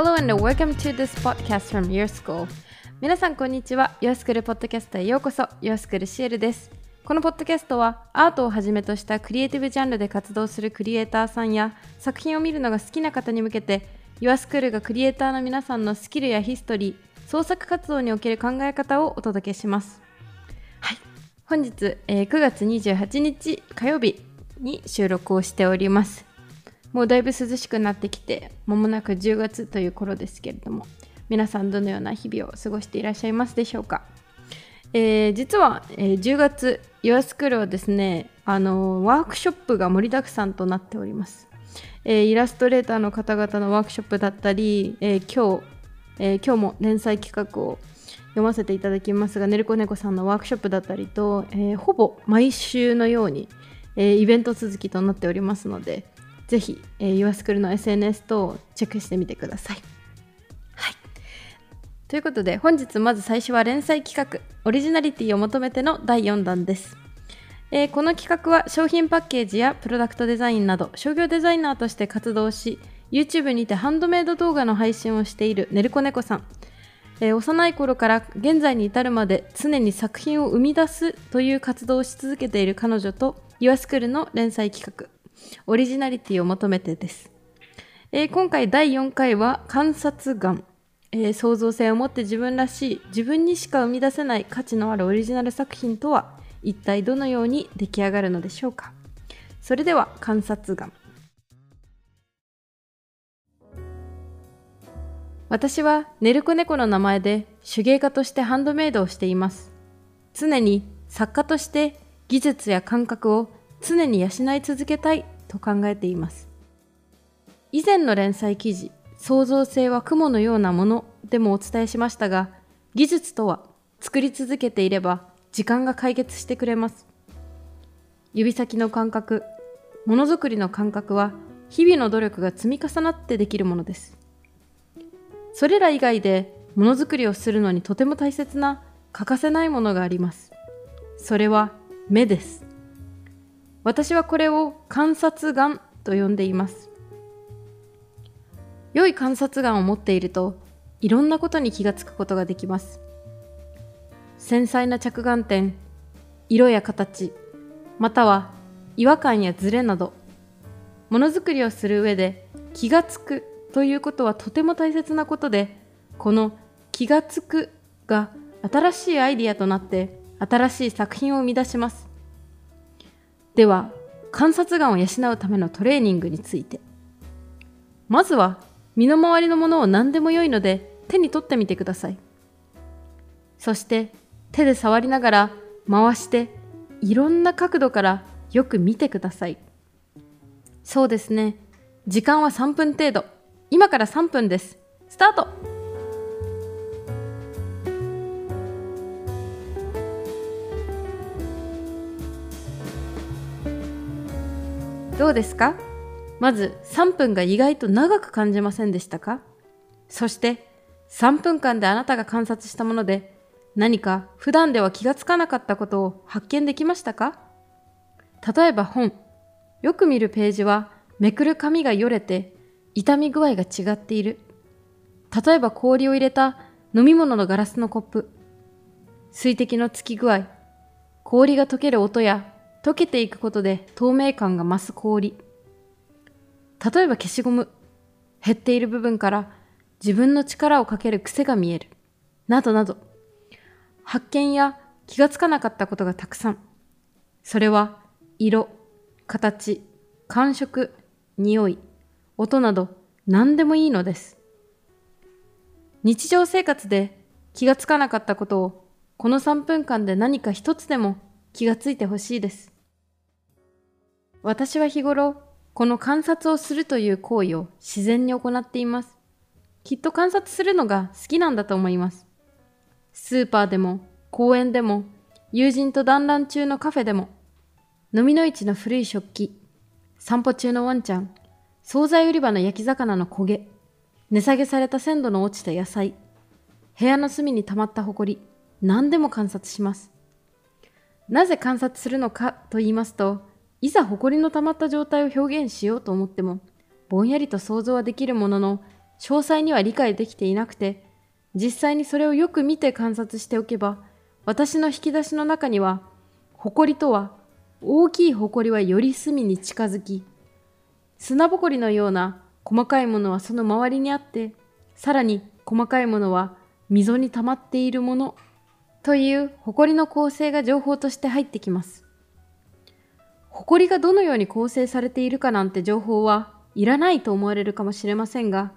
Hello and welcome to this podcast from Your School. 皆さんこんにちは。Your School ポッドキャストへようこそ。Your School シエルです。このポッドキャストはアートをはじめとしたクリエイティブジャンルで活動するクリエイターさんや作品を見るのが好きな方に向けて Your School がクリエイターの皆さんのスキルやヒストリー創作活動における考え方をお届けします。はい。本日、えー9月28日火曜日に収録をしております。もうだいぶ涼しくなってきて間もなく10月という頃ですけれども皆さんどのような日々を過ごしていらっしゃいますでしょうか、えー実は、えー10月 Your School はですねあのワークショップが盛りだくさんとなっております、えーイラストレーターの方々のワークショップだったり、えー今日、えー今日も連載企画を読ませていただきますがねるこねこさんのワークショップだったりと、えーほぼ毎週のように、えーイベント続きとなっておりますのでぜひ、えー、YourSchool の SNS 等をチェックしてみてください。はい。ということで本日まず最初は連載企画オリジナリティを求めての第4弾です。えーこの企画は商品パッケージやプロダクトデザインなど商業デザイナーとして活動し YouTube にてハンドメイド動画の配信をしているねるこねこさんえー幼い頃から現在に至るまで常に作品を生み出すという活動をし続けている彼女と YourSchool の連載企画オリジナリティを求めてです、えー今回第4回は観察眼、えー創造性を持って自分らしい自分にしか生み出せない価値のあるオリジナル作品とは一体どのように出来上がるのでしょうか。それでは観察眼。私はネルコネコの名前で手芸家としてハンドメイドをしています。常に作家として技術や感覚を常に養い続けたいと考えています。以前の連載記事、創造性は雲のようなものでもお伝えしましたが、技術とは作り続けていれば時間が解決してくれます。指先の感覚、ものづくりの感覚は日々の努力が積み重なってできるものです。それら以外でものづくりをするのにとても大切な欠かせないものがあります。それは目です。私はこれを観察眼と呼んでいます。良い観察眼を持っているといろんなことに気がつくことができます。繊細な着眼点、色や形、または違和感やズレなど、ものづくりをする上で気がつくということはとても大切なことで、この気がつくが新しいアイディアとなって新しい作品を生み出します。では、観察眼を養うためのトレーニングについて。まずは身の回りのものを何でも良いので手に取ってみてください。そして手で触りながら回していろんな角度からよく見てください。そうですね。時間は3分程度。今から3分です。スタートどうですか？まず3分が意外と長く感じませんでしたか？そして3分間であなたが観察したもので何か普段では気がつかなかったことを発見できましたか？例えば本。よく見るページはめくる紙がよれて傷み具合が違っている。例えば氷を入れた飲み物のガラスのコップ。水滴のつき具合。氷が溶ける音や溶けていくことで透明感が増す氷。例えば消しゴム。減っている部分から自分の力をかける癖が見える。などなど。発見や気がつかなかったことがたくさん。それは色、形、感触、匂い、音など何でもいいのです。日常生活で気がつかなかったことをこの3分間で何か一つでも気がついてほしいです。私は日頃この観察をするという行為を自然に行っています。きっと観察するのが好きなんだと思います。スーパーでも公園でも友人と団らん中のカフェでも飲みの市の古い食器散歩中のワンちゃん惣菜売り場の焼き魚の焦げ値下げされた鮮度の落ちた野菜部屋の隅に溜まったほこり何でも観察しますなぜ観察するのかと言いますといざほこりの溜まった状態を表現しようと思ってもぼんやりと想像はできるものの詳細には理解できていなくて、実際にそれをよく見て観察しておけば、私の引き出しの中には、埃とは、大きい埃はより隅に近づき、砂ぼこりのような細かいものはその周りにあって、さらに細かいものは溝に溜まっているものという埃の構成が情報として入ってきます。埃がどのように構成されているかなんて情報はいらないと思われるかもしれませんが、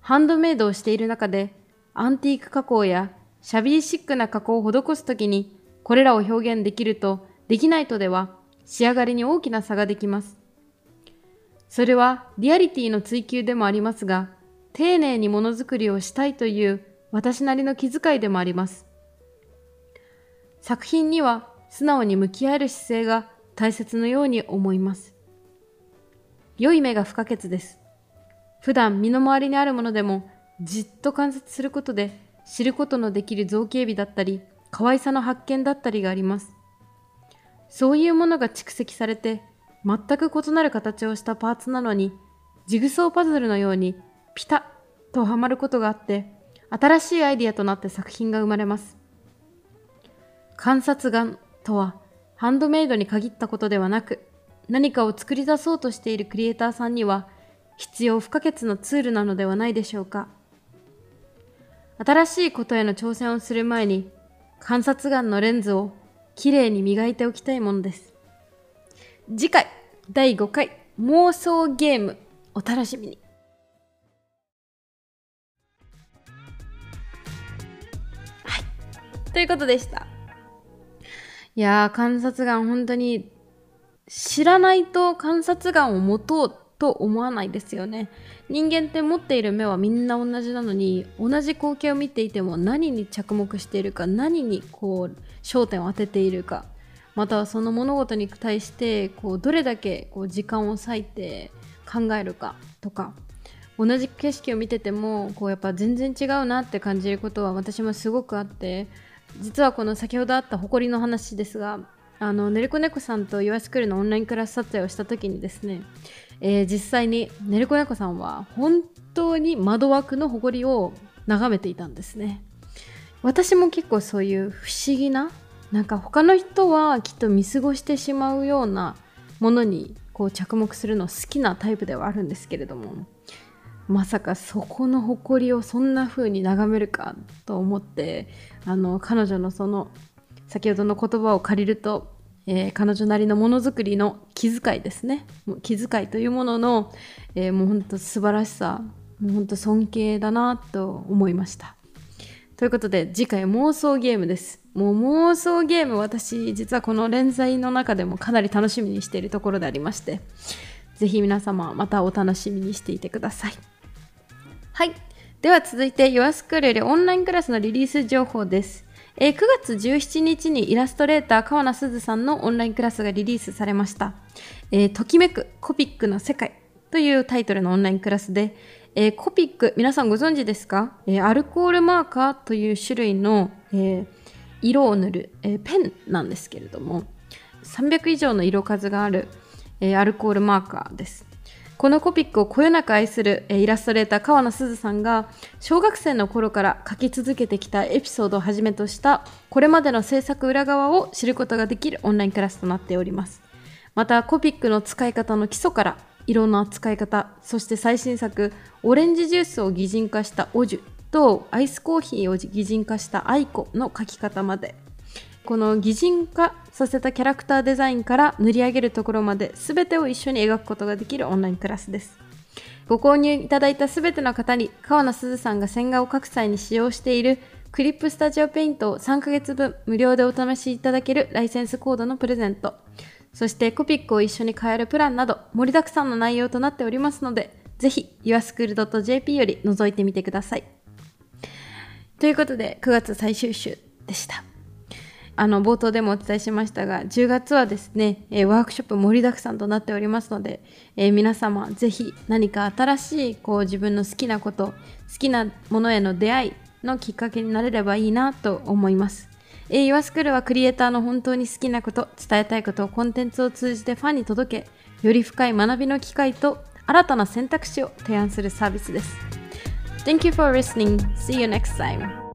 ハンドメイドをしている中でアンティーク加工やシャビーシックな加工を施すときにこれらを表現できるとできないとでは仕上がりに大きな差ができます。それはリアリティの追求でもありますが、丁寧にものづくりをしたいという私なりの気遣いでもあります。作品には素直に向き合える姿勢が大切のように思います。良い目が不可欠です。普段身の回りにあるものでもじっと観察することで知ることのできる造形美だったり、可愛さの発見だったりがあります。そういうものが蓄積されて全く異なる形をしたパーツなのにジグソーパズルのようにピタッとはまることがあって新しいアイディアとなって作品が生まれます。観察眼とはハンドメイドに限ったことではなく何かを作り出そうとしているクリエイターさんには必要不可欠なツールなのではないでしょうか。新しいことへの挑戦をする前に観察眼のレンズをきれいに磨いておきたいものです。次回第5回妄想ゲームお楽しみに。はい。ということでした。いやー、観察眼本当に知らないと観察眼を持とうと思わないですよね。人間って持っている目はみんな同じなのに同じ光景を見ていても何に着目しているか何にこう焦点を当てているかまたはその物事に対してこうどれだけこう時間を割いて考えるかとか同じ景色を見ててもこうやっぱ全然違うなって感じることは私もすごくあって実はこの先ほどあった誇りの話ですがあのねるこ猫さんと YourSchool のオンラインクラス撮影をした時にですね、えー、実際にねるこ猫さんは本当に窓枠の誇りを眺めていたんですね。私も結構そういう不思議ななんか他の人はきっと見過ごしてしまうようなものにこう着目するの好きなタイプではあるんですけれどもまさかそこの誇りをそんな風に眺めるかと思ってあの彼女のその先ほどの言葉を借りると、えー、彼女なりのものづくりの気遣いですね。気遣いというものの、えー、もう本当素晴らしさもう本当尊敬だなと思いました。ということで次回妄想ゲームです。もう妄想ゲーム私実はこの連載の中でもかなり楽しみにしているところでありましてぜひ皆様またお楽しみにしていてください。はい。では続いて YourSchool よりオンラインクラスのリリース情報です。えー、9月17日にイラストレーター川名すずさんのオンラインクラスがリリースされました。えー、ときめくコピックの世界というタイトルのオンラインクラスで、えー、コピック、皆さんご存知ですか、えアルコールマーカーという種類の、え色を塗る、えペンなんですけれども、300以上の色数がある、えアルコールマーカーです。このコピックをこよなく愛するイラストレーター川野すずさんが小学生の頃から描き続けてきたエピソードをはじめとしたこれまでの制作裏側を知ることができるオンラインクラスとなっております。またコピックの使い方の基礎から色の扱い方、そして最新作オレンジジュースを擬人化したオジュとアイスコーヒーを擬人化したアイコの描き方までこの擬人化させたキャラクターデザインから塗り上げるところまで全てを一緒に描くことができるオンラインクラスです。ご購入いただいた全ての方に川名すずさんが線画を描く際に使用しているクリップスタジオペイントを3ヶ月分無料でお試しいただけるライセンスコードのプレゼント、そしてコピックを一緒に買えるプランなど盛りだくさんの内容となっておりますので、ぜひ yourschool.jp より覗いてみてください。ということで9月最終週でした。あの冒頭でもお伝えしましたが10月はですね、えワークショップ盛りだくさんとなっておりますので、え、皆様ぜひ何か新しいこう自分の好きなこと好きなものへの出会いのきっかけになれればいいなと思います。えー、y o u r s c h はクリエイターの本当に好きなこと、伝えたいことをコンテンツを通じてファンに届け、より深い学びの機会と新たな選択肢を提案するサービスです。Thank you for listening. See you next time.